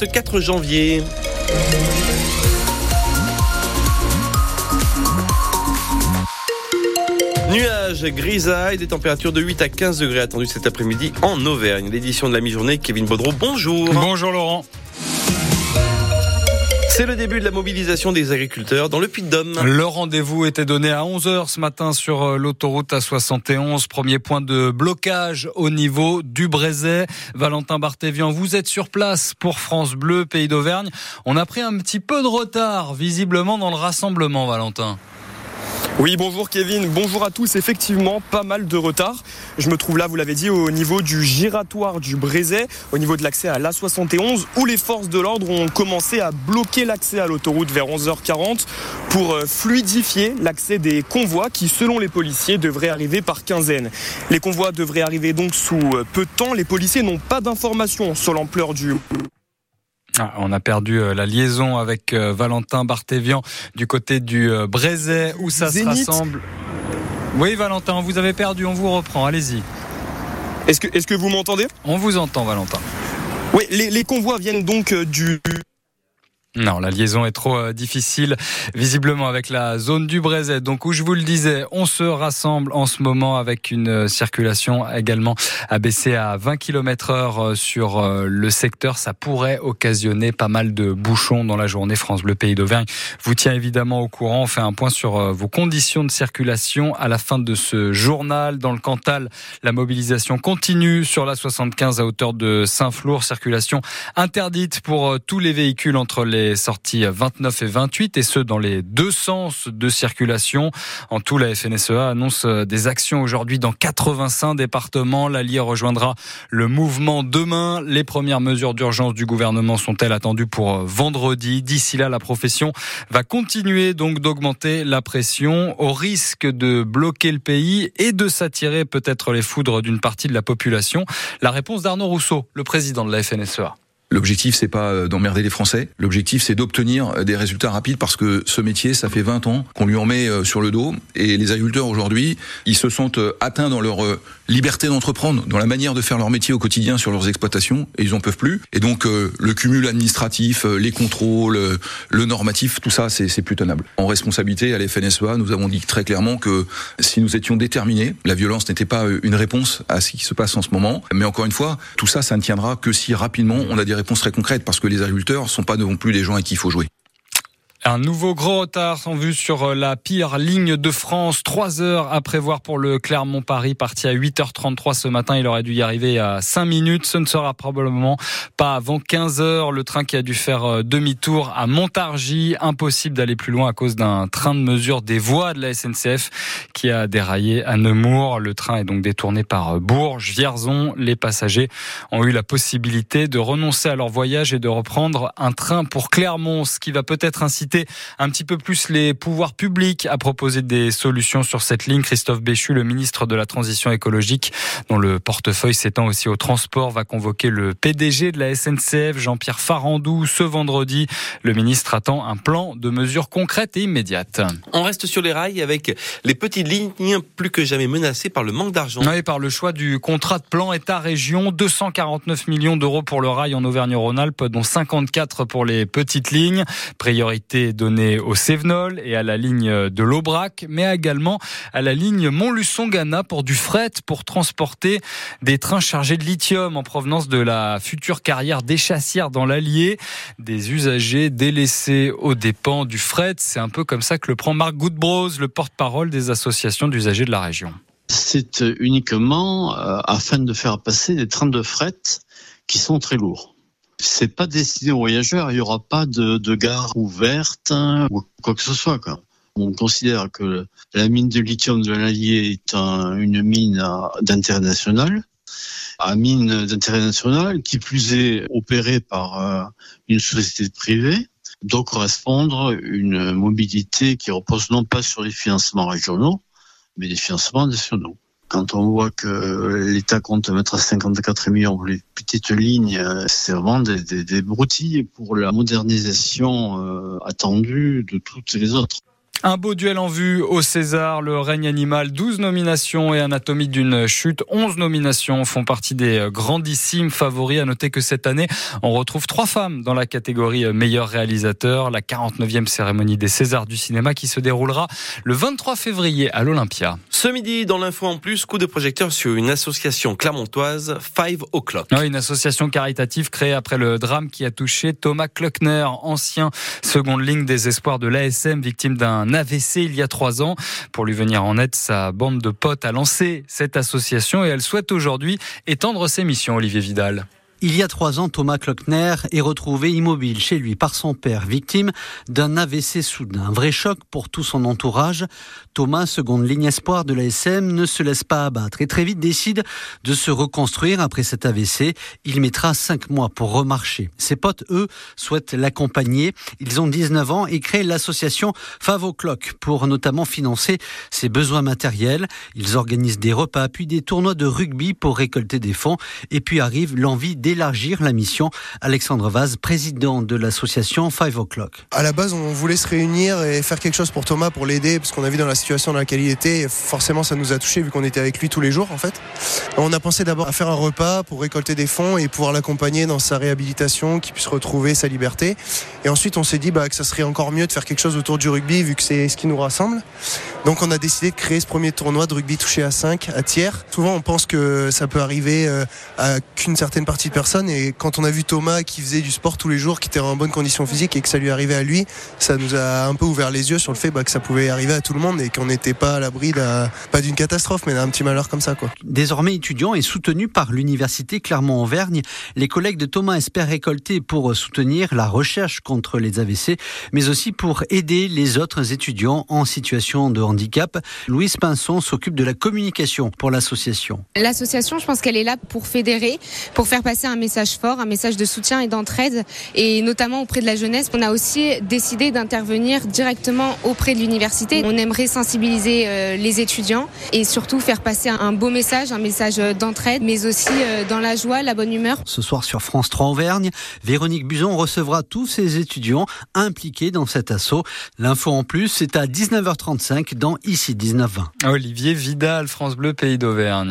24 janvier. Nuages, grisailles, des températures de 8 à 15 degrés attendues cet après-midi en Auvergne. L'édition de la mi-journée, Kevin Baudreau, bonjour. Bonjour Laurent. C'est le début de la mobilisation des agriculteurs dans le Puy-de-Dôme. Le rendez-vous était donné à 11h ce matin sur euh, l'autoroute A71. Premier point de blocage au niveau du Brézet. Valentin Barthévian, vous êtes sur place pour France Bleu, Pays d'Auvergne. On a pris un petit peu de retard visiblement dans le rassemblement, Valentin. Oui, bonjour Kevin, bonjour à tous. Effectivement, pas mal de retard. Je me trouve là, vous l'avez dit, au niveau du giratoire du Brézet, au niveau de l'accès à l'A71, où les forces de l'ordre ont commencé à bloquer l'accès à l'autoroute vers 11h40 pour euh, fluidifier l'accès des convois qui, selon les policiers, devraient arriver par quinzaine. Les convois devraient arriver donc sous euh, peu de temps. Les policiers n'ont pas d'informations sur l'ampleur du ah, on a perdu euh, la liaison avec euh, Valentin Barthévian du côté du euh, Brézet où ça se rassemble. Oui, Valentin, vous avez perdu, on vous reprend, allez-y. Est-ce que, est que vous m'entendez? On vous entend, Valentin. Oui, les, les convois viennent donc du non, la liaison est trop euh, difficile, visiblement avec la zone du Brézet. Donc, où je vous le disais, on se rassemble en ce moment avec une euh, circulation également abaissée à 20 km heure euh, sur le secteur. Ça pourrait occasionner pas mal de bouchons dans la journée. France Bleu Pays d'Auvergne vous tient évidemment au courant. On fait un point sur vos conditions de circulation à la fin de ce journal. Dans le Cantal, la mobilisation continue sur la 75 à hauteur de Saint-Flour. Circulation interdite pour tous les véhicules entre les sorties 29 et 28 et ce dans les deux sens de circulation. En tout, la FNSEA annonce euh, des actions aujourd'hui dans 85 départements. L'Allier rejoindra le mouvement demain. Les premières mesures d'urgence du gouvernement sont-elles attendues pour euh, vendredi? D'ici là, la profession va continuer donc d'augmenter la pression au risque de bloquer le pays et de s'attirer peut-être les foudres d'une partie de la population. La réponse d'Arnaud Rousseau, le président de la FNSEA. L'objectif, c'est pas euh, d'emmerder les Français. L'objectif, c'est d'obtenir euh, des résultats rapides parce que ce métier, ça fait 20 ans qu'on lui en met euh, sur le dos. Et les agriculteurs aujourd'hui, ils se sentent atteints dans leur liberté d'entreprendre, dans la manière de faire leur métier au quotidien sur leurs exploitations, et ils en peuvent plus. Et donc, le cumul administratif, les contrôles, le normatif, tout ça, c'est plus tenable. En responsabilité, à la FNSEA, nous avons dit très clairement que si nous étions déterminés, la violence n'était pas une réponse à ce qui se passe en ce moment. Mais encore une fois, tout ça, ça ne tiendra que si rapidement on a des réponse très concrète parce que les agriculteurs sont pas non plus des gens à qui il faut jouer. Un nouveau gros retard en vue sur euh, la pire ligne de France. Trois heures à prévoir pour le Clermont-Paris, parti à 8h33 ce matin. Il aurait dû y arriver à 5 minutes. Ce ne sera probablement pas avant 15 heures. Le train qui a dû faire euh, demi-tour à Montargis. Impossible d'aller plus loin à cause d'un train de mesure des voies de la SNCF qui a déraillé à Nemours. Le train est donc détourné par euh, Bourges, Vierzon. Les passagers ont eu la possibilité de renoncer à leur voyage et de reprendre un train pour Clermont, ce qui va peut-être inciter un petit peu plus les pouvoirs publics à proposer des solutions sur cette ligne. Christophe Béchu, le ministre de la Transition écologique, dont le portefeuille s'étend aussi au transport, va convoquer le PDG de la SNCF, Jean-Pierre Farandou, ce vendredi. Le ministre attend un plan de mesures concrètes et immédiates. On reste sur les rails avec les petites lignes plus que jamais menacées par le manque d'argent. Oui, par le choix du contrat de plan État-région, 249 millions d'euros pour le rail en Auvergne-Rhône-Alpes, dont 54 pour les petites lignes. Priorité donné au Cévenol et à la ligne de l'Aubrac, mais également à la ligne Montluçon-Ghana pour du fret, pour transporter des trains chargés de lithium en provenance de la future carrière des chassières dans l'Allier. Des usagers délaissés aux dépens du fret. C'est un peu comme ça que le prend Marc Goodbrose, le porte-parole des associations d'usagers de la région. C'est uniquement euh, afin de faire passer des trains de fret qui sont très lourds c'est pas destiné aux voyageurs. Il y aura pas de, de gare ouverte hein, ou quoi que ce soit. Quoi. On considère que la mine de lithium de l'Allier est une mine d'intérêt national, une mine d'intérêt national qui plus est opérée par euh, une société privée doit correspondre une mobilité qui repose non pas sur les financements régionaux, mais des financements nationaux. Quand on voit que l'État compte mettre à 54 millions les petites lignes, c'est vraiment des, des, des, broutilles pour la modernisation euh, attendue de toutes les autres. Un beau duel en vue au César, le règne animal, 12 nominations et Anatomie d'une chute, 11 nominations font partie des grandissimes favoris. À noter que cette année, on retrouve trois femmes dans la catégorie meilleur réalisateur, la 49e cérémonie des Césars du cinéma qui se déroulera le 23 février à l'Olympia. Ce midi, dans l'info en plus, coup de projecteur sur une association clermontoise, Five O'Clock. une association caritative créée après le drame qui a touché Thomas Kluckner, ancien seconde ligne des espoirs de l'ASM, victime d'un AVC il y a trois ans. Pour lui venir en aide, sa bande de potes a lancé cette association et elle souhaite aujourd'hui étendre ses missions, Olivier Vidal. Il y a trois ans, Thomas Klockner est retrouvé immobile chez lui par son père, victime d'un AVC soudain. Un vrai choc pour tout son entourage. Thomas, seconde ligne espoir de l'ASM, ne se laisse pas abattre et très vite décide de se reconstruire après cet AVC. Il mettra cinq mois pour remarcher. Ses potes, eux, souhaitent l'accompagner. Ils ont 19 ans et créent l'association Favo Clock pour notamment financer ses besoins matériels. Ils organisent des repas puis des tournois de rugby pour récolter des fonds. Et puis arrive l'envie d'élargir la mission. Alexandre Vaz, président de l'association Five O'Clock. À la base, on voulait se réunir et faire quelque chose pour Thomas, pour l'aider, parce qu'on a vu dans la situation dans laquelle il était. forcément, ça nous a touché vu qu'on était avec lui tous les jours, en fait. On a pensé d'abord à faire un repas pour récolter des fonds et pouvoir l'accompagner dans sa réhabilitation, qu'il puisse retrouver sa liberté. Et ensuite, on s'est dit bah, que ça serait encore mieux de faire quelque chose autour du rugby, vu que c'est ce qui nous rassemble. Donc, on a décidé de créer ce premier tournoi de rugby touché à 5 à tiers. Souvent, on pense que ça peut arriver euh, à qu'une certaine partie de et quand on a vu Thomas qui faisait du sport tous les jours, qui était en bonne condition physique et que ça lui arrivait à lui, ça nous a un peu ouvert les yeux sur le fait bah, que ça pouvait arriver à tout le monde et qu'on n'était pas à l'abri pas d'une catastrophe, mais d'un petit malheur comme ça. Quoi. Désormais étudiant et soutenu par l'université Clermont-Auvergne, les collègues de Thomas espèrent récolter pour soutenir la recherche contre les AVC, mais aussi pour aider les autres étudiants en situation de handicap. Louise Pinson s'occupe de la communication pour l'association. L'association, je pense qu'elle est là pour fédérer, pour faire passer un message fort, un message de soutien et d'entraide, et notamment auprès de la jeunesse. On a aussi décidé d'intervenir directement auprès de l'université. On aimerait sensibiliser euh, les étudiants et surtout faire passer un beau message, un message d'entraide, mais aussi euh, dans la joie, la bonne humeur. Ce soir sur France 3 Auvergne, Véronique Buzon recevra tous ces étudiants impliqués dans cet assaut. L'info en plus, c'est à 19h35 dans Ici 19h20. Olivier Vidal, France Bleu, Pays d'Auvergne.